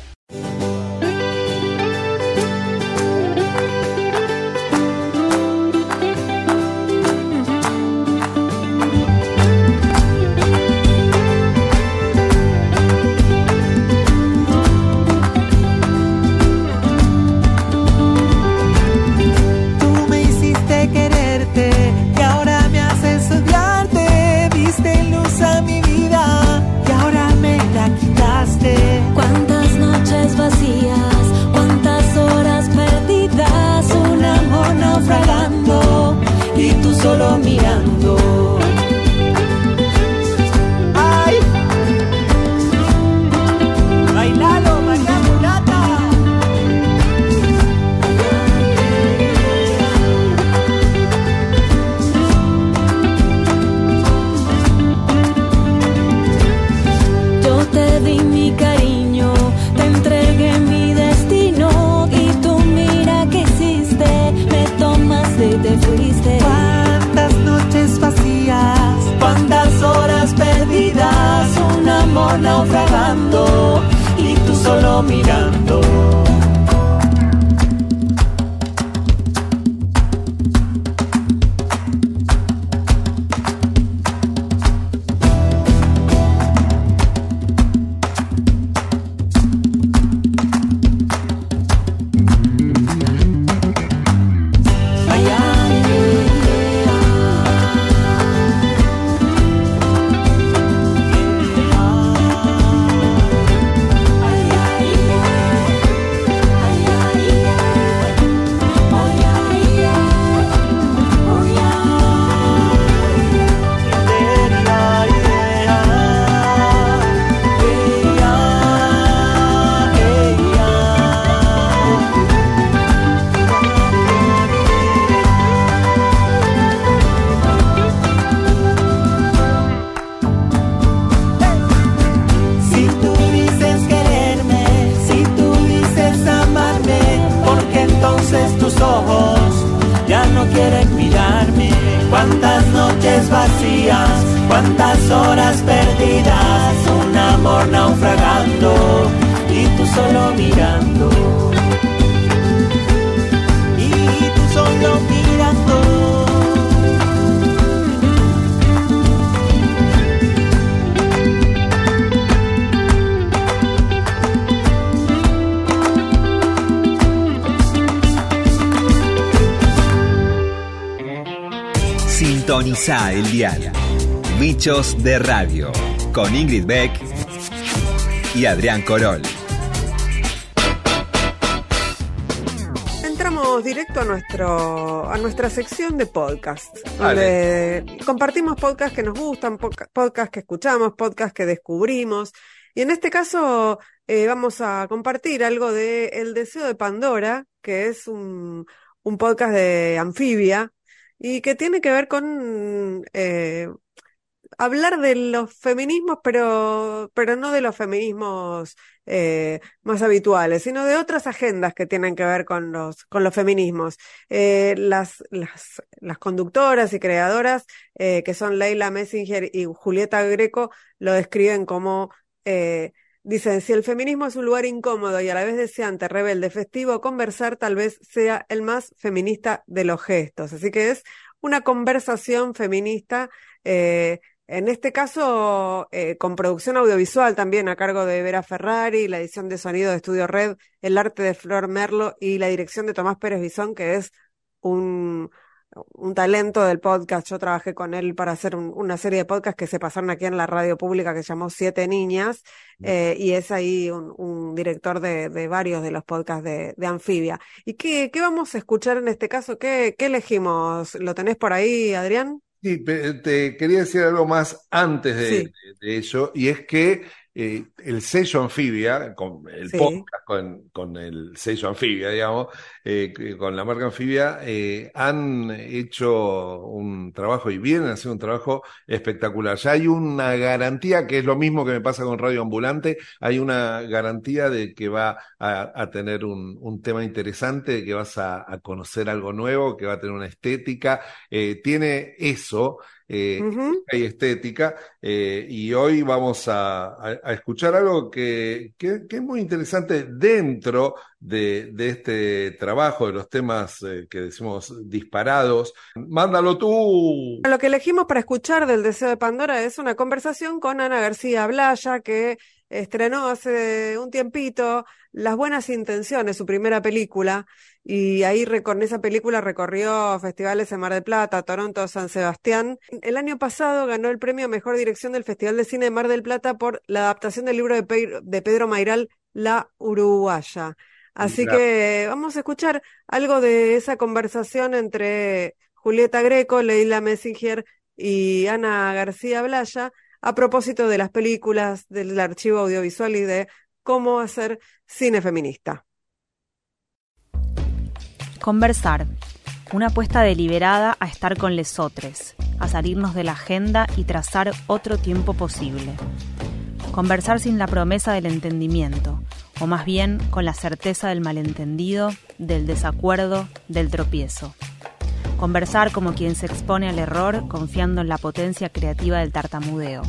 Con Ingrid Beck y Adrián Corol. Entramos directo a nuestro a nuestra sección de podcast, donde compartimos podcasts que nos gustan, podca- podcasts que escuchamos, podcasts que descubrimos. Y en este caso eh, vamos a compartir algo de El Deseo de Pandora, que es un, un podcast de anfibia y que tiene que ver con eh, hablar de los feminismos, pero, pero no de los feminismos eh, más habituales, sino de otras agendas que tienen que ver con los, con los feminismos. Eh, las, las, las conductoras y creadoras, eh, que son Leila Messinger y Julieta Greco, lo describen como, dicen, si el feminismo es un lugar incómodo y a la vez deseante, rebelde, festivo, conversar tal vez sea el más feminista de los gestos. Así que es una conversación feminista, en este caso, eh, con producción audiovisual también a cargo de Vera Ferrari, la edición de sonido de Estudio Red, el arte de Flor Merlo y la dirección de Tomás Pérez Bisón, que es un, un talento del podcast. Yo trabajé con él para hacer un- una serie de podcasts que se pasaron aquí en la radio pública que se llamó Siete Niñas, eh, y es ahí un, un director de, de varios de los podcasts de, de Anfibia. ¿Y qué, qué vamos a escuchar en este caso? ¿Qué, qué elegimos? ¿Lo tenés por ahí, Adrián? Sí, te quería decir algo más antes de, Sí. de- de ello, y es que eh, el sello Anfibia, con el Sí. podcast con, con el sello Anfibia, digamos, eh, con la marca Anfibia, eh, han hecho un trabajo y vienen haciendo un trabajo espectacular. Ya hay una garantía, que es lo mismo que me pasa con Radio Ambulante, hay una garantía de que va a, a tener un, un tema interesante, de que vas a, a conocer algo nuevo, que va a tener una estética, tiene eso. Eh, estética, eh, y hoy vamos a, a- a escuchar algo que, que- que es muy interesante dentro de, de este trabajo, de los temas eh, que decimos disparados. Mándalo tú. Lo que elegimos para escuchar del Deseo de Pandora es una conversación con Ana García Blaya, que estrenó hace un tiempito Las Buenas Intenciones, su primera película, y ahí con esa película recorrió festivales en Mar del Plata, Toronto, San Sebastián. El año pasado ganó el premio a Mejor Dirección del Festival de Cine de Mar del Plata por la adaptación del libro de, Pe- de Pedro Mairal, La Uruguaya. Así que vamos a escuchar algo de esa conversación entre Julieta Greco, Leila Messinger y Ana García Blaya a propósito de las películas, del archivo audiovisual y de cómo hacer cine feminista. Conversar. Una apuesta deliberada a estar con lesotres, a salirnos de la agenda y trazar otro tiempo posible. Conversar sin la promesa del entendimiento, o más bien con la certeza del malentendido, del desacuerdo, del tropiezo. Conversar como quien se expone al error confiando en la potencia creativa del tartamudeo.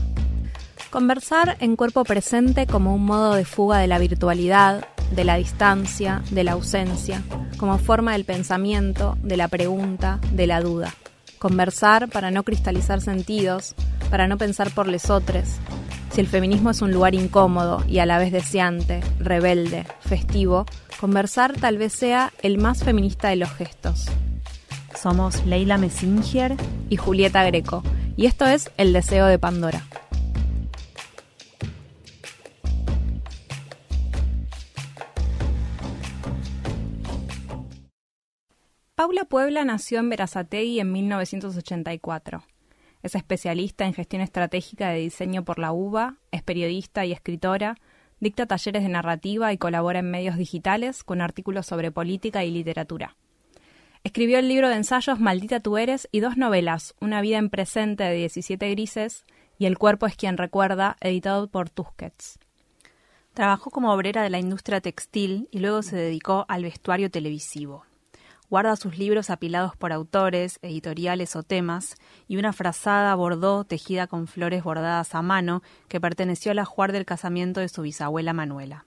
Conversar en cuerpo presente como un modo de fuga de la virtualidad, de la distancia, de la ausencia, como forma del pensamiento, de la pregunta, de la duda. Conversar para no cristalizar sentidos, para no pensar por lesotres. Si el feminismo es un lugar incómodo y a la vez deseante, rebelde, festivo, conversar tal vez sea el más feminista de los gestos. Somos Leila Messinger y Julieta Greco, y esto es El Deseo de Pandora. Paula Puebla nació en Verazategui en 1984. Es especialista en gestión estratégica de diseño por la UBA, es periodista y escritora, dicta talleres de narrativa y colabora en medios digitales con artículos sobre política y literatura. Escribió el libro de ensayos Maldita tú eres y dos novelas, Una vida en presente de 17 grises y El cuerpo es quien recuerda, editado por Tusquets. Trabajó como obrera de la industria textil y luego se dedicó al vestuario televisivo guarda sus libros apilados por autores, editoriales o temas, y una frazada bordó tejida con flores bordadas a mano que perteneció al ajuar del casamiento de su bisabuela Manuela.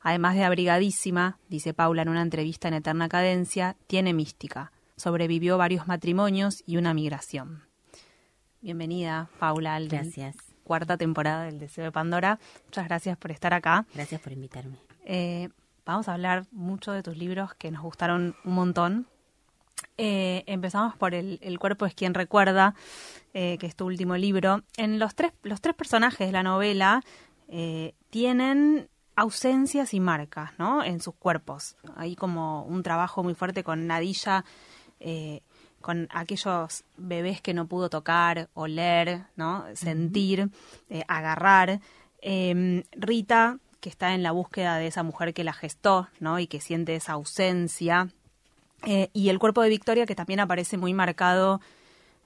Además de abrigadísima, dice Paula en una entrevista en Eterna Cadencia, tiene mística. Sobrevivió varios matrimonios y una migración. Bienvenida, Paula, al gracias. cuarta temporada del Deseo de Pandora. Muchas gracias por estar acá. Gracias por invitarme. Eh, Vamos a hablar mucho de tus libros que nos gustaron un montón. Eh, empezamos por el, cuerpo es quien recuerda, eh, que es tu último libro. En los tres, los tres personajes de la novela eh, tienen ausencias y marcas, ¿no? En sus cuerpos. Hay como un trabajo muy fuerte con Nadilla, con aquellos bebés que no pudo tocar, oler, ¿no? Sentir, agarrar. Rita que está en la búsqueda de esa mujer que la gestó, ¿no? Y que siente esa ausencia. Eh, y el cuerpo de Victoria, que también aparece muy marcado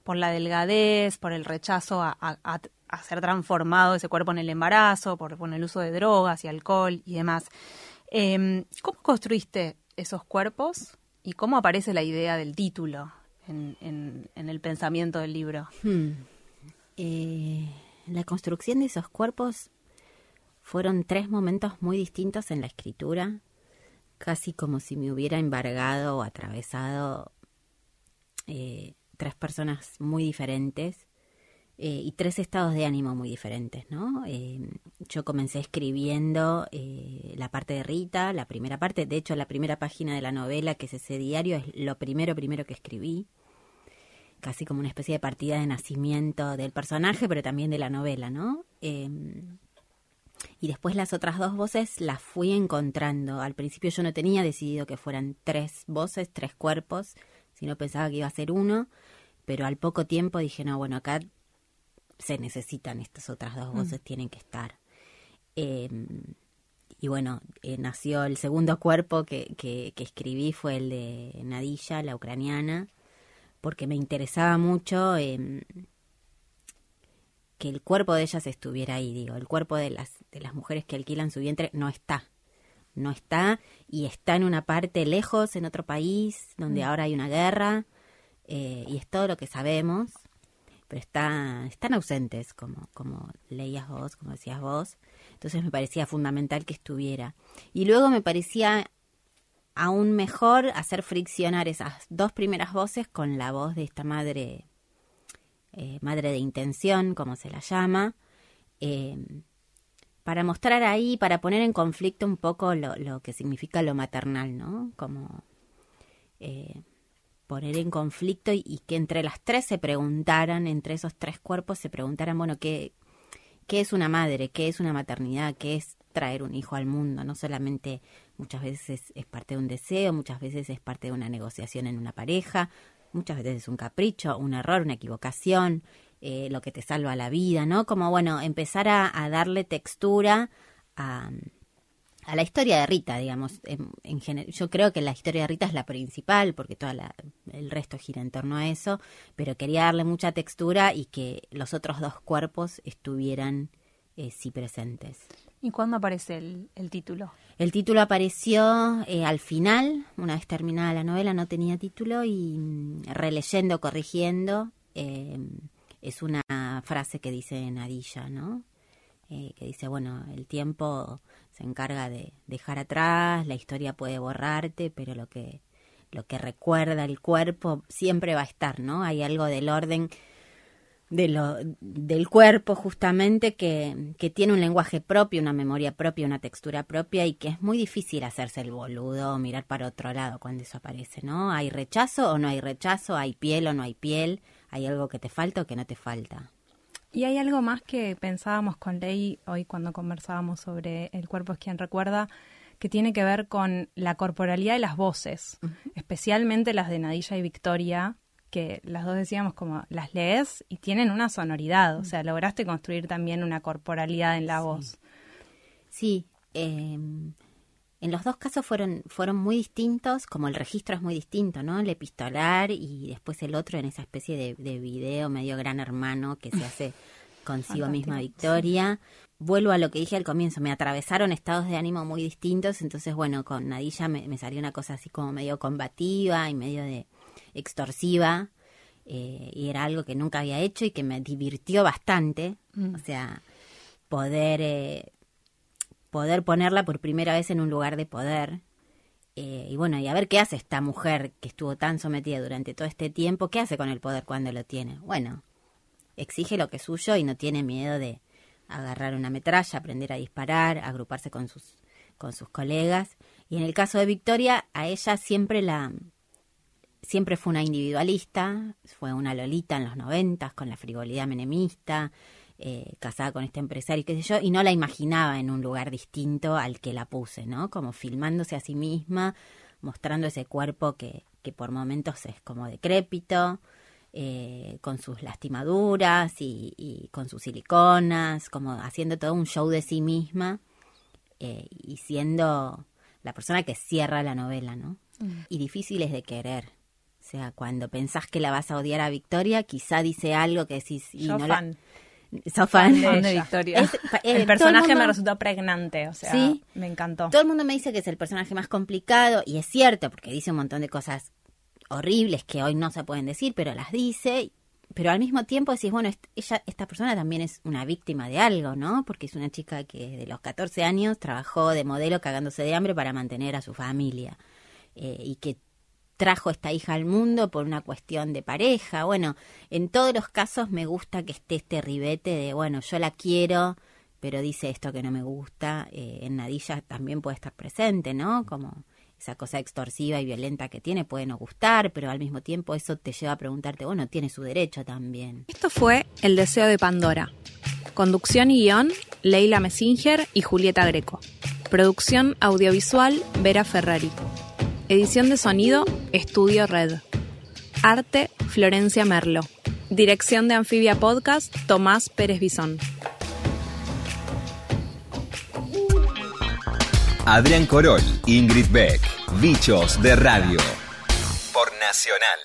por la delgadez, por el rechazo a, ser transformado ese cuerpo en el embarazo, por, el uso de drogas y alcohol y demás. Em, ¿Cómo construiste esos cuerpos y cómo aparece la idea del título en, el pensamiento del libro? Hmm. Eh, la construcción de esos cuerpos fueron tres momentos muy distintos en la escritura, casi como si me hubiera embargado o atravesado eh, tres personas muy diferentes eh, y tres estados de ánimo muy diferentes, ¿no? Eh, yo comencé escribiendo la parte de Rita, la primera parte, de hecho la primera página de la novela, que es ese diario, es lo primero, primero que escribí, casi como una especie de partida de nacimiento del personaje, pero también de la novela, ¿no? Y después las otras dos voces las fui encontrando. Al principio yo no tenía decidido que fueran tres voces, tres cuerpos, sino pensaba que iba a ser uno, pero al poco tiempo dije, no, bueno, acá se necesitan estas otras dos voces, mm. tienen que estar. Em, y bueno, eh, nació el segundo cuerpo que, que, que, escribí, fue el de Nadilla, la ucraniana, porque me interesaba mucho que el cuerpo de ellas estuviera ahí, digo, el cuerpo de las, de las mujeres que alquilan su vientre no está, no está y está en una parte lejos, en otro país, donde mm. ahora hay una guerra, eh, y es todo lo que sabemos, pero está, están ausentes, como, como leías vos, como decías vos, entonces me parecía fundamental que estuviera. Y luego me parecía aún mejor hacer friccionar esas dos primeras voces con la voz de esta madre eh, madre de intención, como se la llama, eh, para mostrar ahí, para poner en conflicto un poco lo, lo que significa lo maternal, ¿no? Como eh, poner en conflicto y, que entre las tres se preguntaran, entre esos tres cuerpos se preguntaran, bueno, ¿qué, qué es una madre? ¿Qué es una maternidad? ¿Qué es traer un hijo al mundo? No solamente muchas veces es parte de un deseo, muchas veces es parte de una negociación en una pareja, muchas veces es un capricho, un error, una equivocación, eh, lo que te salva la vida, ¿no? Como, bueno, empezar a, darle textura a, a, la historia de Rita, digamos. En, en yo creo que la historia de Rita es la principal, porque todo el resto gira en torno a eso, pero quería darle mucha textura y que los otros dos cuerpos estuvieran eh, sí presentes. ¿Y cuándo aparece el, título? El título apareció eh, al final, una vez terminada la novela, no tenía título y mm, releyendo, corrigiendo, eh, es una frase que dice Nadilla, ¿no? Eh, que dice, bueno, el tiempo se encarga de dejar atrás, la historia puede borrarte, pero lo que, lo que recuerda el cuerpo siempre va a estar, ¿no? Hay algo del orden de lo, del cuerpo justamente que, que tiene un lenguaje propio, una memoria propia, una textura propia y que es muy difícil hacerse el boludo o mirar para otro lado cuando eso aparece, ¿no? ¿Hay rechazo o no hay rechazo? ¿Hay piel o no hay piel? ¿Hay algo que te falta o que no te falta? Y hay algo más que pensábamos con Ley hoy cuando conversábamos sobre El cuerpo es quien recuerda, que tiene que ver con la corporalidad de las voces, especialmente las de Nadilla y Victoria, que las dos decíamos como las lees y tienen una sonoridad, o sea, lograste construir también una corporalidad en la voz. Sí, eh, en los dos casos fueron, fueron muy distintos, como el registro es muy distinto, ¿no? El epistolar y después el otro en esa especie de, de video medio gran hermano que se hace [LAUGHS] consigo misma Victoria. Vuelvo a lo que dije al comienzo, me atravesaron estados de ánimo muy distintos, entonces bueno, con Nadilla me, me salió una cosa así como medio combativa y medio de extorsiva, eh, y era algo que nunca había hecho y que me divirtió bastante, Mm. o sea, poder, eh, poder ponerla por primera vez en un lugar de poder. eh, y bueno, y a ver qué hace esta mujer que estuvo tan sometida durante todo este tiempo, qué hace con el poder cuando lo tiene. Bueno, exige lo que es suyo y no tiene miedo de agarrar una metralla, aprender a disparar, agruparse con sus, con sus colegas. Y en el caso de Victoria, a ella siempre la siempre fue una individualista, fue una lolita en los noventas con la frivolidad menemista, eh, casada con este empresario y qué sé yo, y no la imaginaba en un lugar distinto al que la puse, ¿no? Como filmándose a sí misma, mostrando ese cuerpo que, que por momentos es como decrépito, eh, con sus lastimaduras y, y con sus siliconas, como haciendo todo un show de sí misma eh, y siendo la persona que cierra la novela, ¿no? Y difíciles de querer. O sea, cuando pensás que la vas a odiar a Victoria, quizá dice algo que decís... Y Yo no la-. ¿Sos fan? Fan de. Victoria. Es- [LAUGHS] eh, el personaje mundo- me resultó pregnante, o sea, Sí. me encantó. Todo el mundo me dice que es el personaje más complicado y es cierto porque dice un montón de cosas horribles que hoy no se pueden decir, pero las dice. Pero al mismo tiempo decís, bueno, ella, esta persona también es una víctima de algo, ¿no? Porque es una chica que desde los 14 años trabajó de modelo cagándose de hambre para mantener a su familia eh, y que trajo esta hija al mundo por una cuestión de pareja. Bueno, en todos los casos me gusta que esté este ribete de, bueno, yo la quiero, pero dice esto que no me gusta. Eh, en Nadilla también puede estar presente, ¿no? Como esa cosa extorsiva y violenta que tiene puede no gustar, pero al mismo tiempo eso te lleva a preguntarte, bueno, tiene su derecho también. Esto fue El deseo de Pandora. Conducción y guion, Leila Messinger y Julieta Greco. Producción audiovisual, Vera Ferrari. Edición de sonido, Estudio Red. Arte, Florencia Merlo. Dirección de Anfibia Podcast, Tomás Pérez Bisón. Adrián Corol, Ingrid Beck, Bichos de Radio. Por Nacional.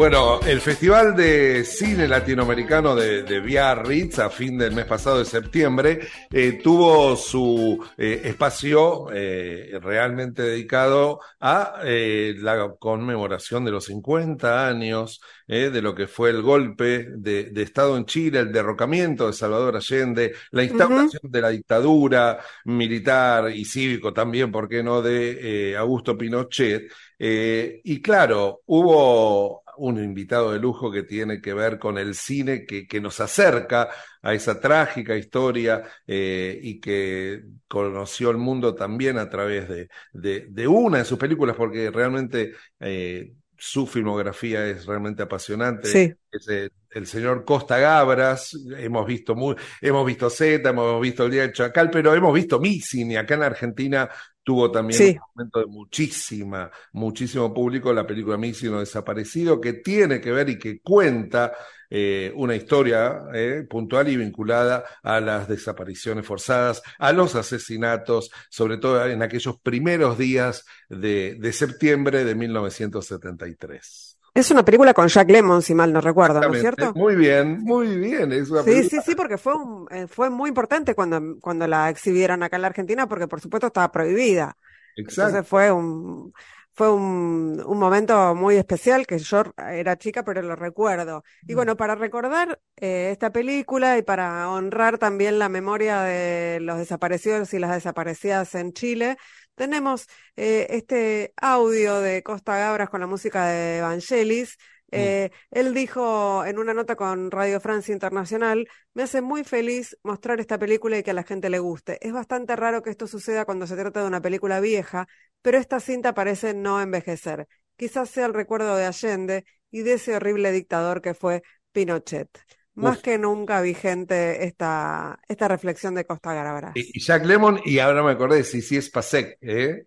Bueno, el Festival de Cine Latinoamericano de, de Biarritz a fin del mes pasado de septiembre eh, tuvo su eh, espacio eh, realmente dedicado a la conmemoración de los 50 años de lo que fue el golpe de, de Estado en Chile, el derrocamiento de Salvador Allende, la instauración de la dictadura militar y cívico también, ¿por qué no?, de Augusto Pinochet. Y claro, hubo un invitado de lujo que tiene que ver con el cine que, que nos acerca a esa trágica historia eh, y que conoció el mundo también a través de, de, de una de sus películas, porque realmente eh, su filmografía es realmente apasionante. Sí. Es el, el señor Costa Gabras, hemos visto muy, hemos visto Z, hemos visto El Día del Chacal, pero hemos visto mi cine acá en Argentina tuvo también Sí. un momento de muchísima, muchísimo público la película Mísino Desaparecido, que tiene que ver y que cuenta eh, una historia eh, puntual y vinculada a las desapariciones forzadas, a los asesinatos, sobre todo en aquellos primeros días de, de septiembre de 1973. Es una película con Jack Lemmon, si mal no recuerdo, ¿no es cierto? Muy bien, muy bien. Es una Sí, película- sí, sí, porque fue, un- eh, fue muy importante cuando, cuando la exhibieron acá en la Argentina, porque por supuesto estaba prohibida. Exacto. Entonces fue un, fue un, un momento muy especial que yo era chica, pero lo recuerdo. Y bueno, para recordar eh, esta película y para honrar también la memoria de los desaparecidos y las desaparecidas en Chile, tenemos eh, este audio de Costa Gabras con la música de Evangelis. Eh, Él dijo en una nota con Radio Francia Internacional, me hace muy feliz mostrar esta película y que a la gente le guste. Es bastante raro que esto suceda cuando se trata de una película vieja, pero esta cinta parece no envejecer. Quizás sea el recuerdo de Allende y de ese horrible dictador que fue Pinochet. Más Uf. que nunca vigente esta, esta reflexión de Costa Gabras. Y Jack Lemon, y ahora me acordé, sí, sí, es Pasek, ¿eh?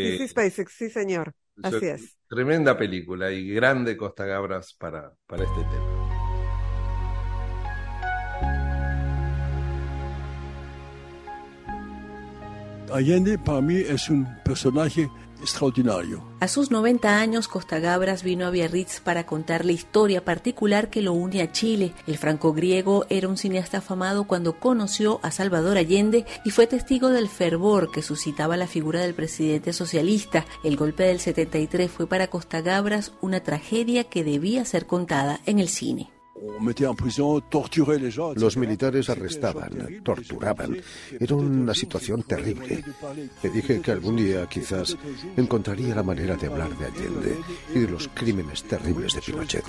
Sí, Eh, sí, SpaceX, sí, señor. Así es. Tremenda película y grande Costa Gabras para, para este tema. Allende para mí es un personaje extraordinario. A sus 90 años, Costa Gabras vino a Biarritz para contar la historia particular que lo une a Chile. El franco-griego era un cineasta afamado cuando conoció a Salvador Allende y fue testigo del fervor que suscitaba la figura del presidente socialista. El golpe del 73 fue para Costa Gabras una tragedia que debía ser contada en el cine. Los militares arrestaban, torturaban. Era una situación terrible. Le dije que algún día quizás encontraría la manera de hablar de Allende y de los crímenes terribles de Pinochet.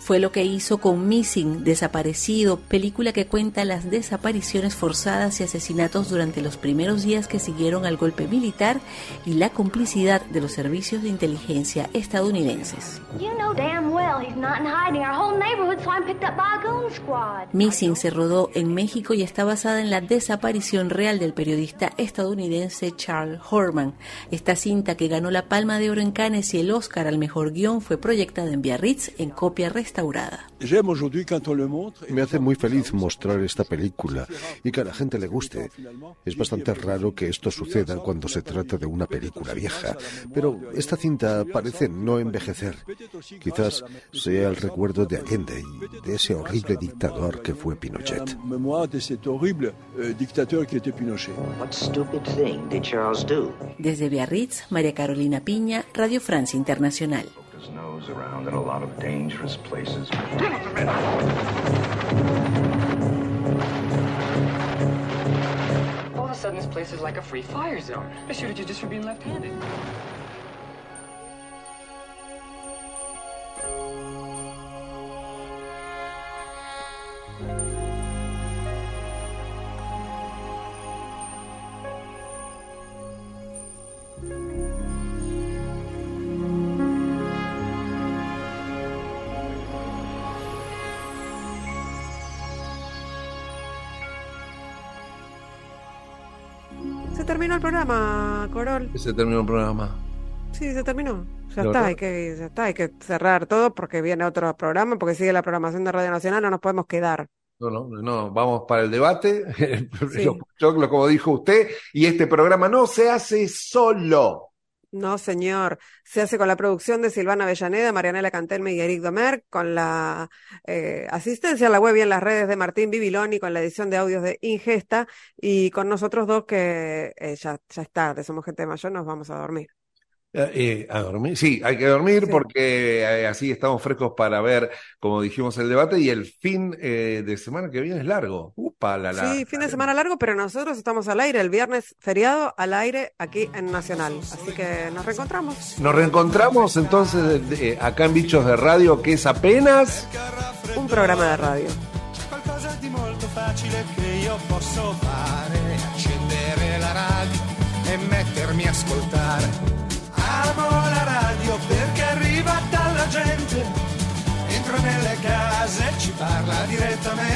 Fue lo que hizo con Missing, Desaparecido, película que cuenta las desapariciones forzadas y asesinatos durante los primeros días que siguieron al golpe militar y la complicidad de los servicios de inteligencia estadounidenses. Missing se rodó en México y está basada en la desaparición real del periodista estadounidense Charles Horman. Esta cinta que ganó la Palma de Oro en Cannes y el Oscar al mejor guion fue proyectada en Biarritz en copia restaurada. Me hace muy feliz mostrar esta película y que a la gente le guste. Es bastante raro que esto suceda cuando se trata de una película vieja, pero esta cinta parece no envejecer. Quizás sea el recuerdo de Allende y de ese horrible dictador que fue Pinochet. Euh, dictateur qui était Pinochet. What stupid thing did Charles do? Desde Biarritz, María Carolina Piña, Radio Francia Internacional. Nose around in a lot of dangerous places. All of a sudden, this place is like a free fire zone. I shoot at you just for being left-handed. El programa, Corol. Se terminó el programa. Sí, se terminó. Ya ¿De está, hay que, ya está, hay que cerrar todo porque viene otro programa, porque sigue la programación de Radio Nacional, no nos podemos quedar. No, no, no, vamos para el debate. [LAUGHS] Los choclos, como dijo usted, y este programa no se hace solo. No, señor. Se hace con la producción de Silvana Avellaneda, Marianela Cantelme y Eric Domer, con la eh, asistencia a la web y en las redes de Martín Bibiloni, con la edición de audios de Ingesta, y con nosotros dos que eh, ya, ya es tarde, somos gente mayor, nos vamos a dormir. Eh, eh, a dormir, sí, hay que dormir porque eh, así estamos frescos para ver, como dijimos, el debate y el fin eh, de semana que viene es largo. Upa, la, la. Sí, fin de semana largo, pero nosotros estamos al aire, el viernes feriado al aire aquí en Nacional. Así que nos reencontramos. Nos reencontramos entonces eh, acá en Bichos de Radio, que es apenas un programa de radio e mettermi a ascoltare amo la radio perché arriva dalla gente. Entra nelle case e ci parla direttamente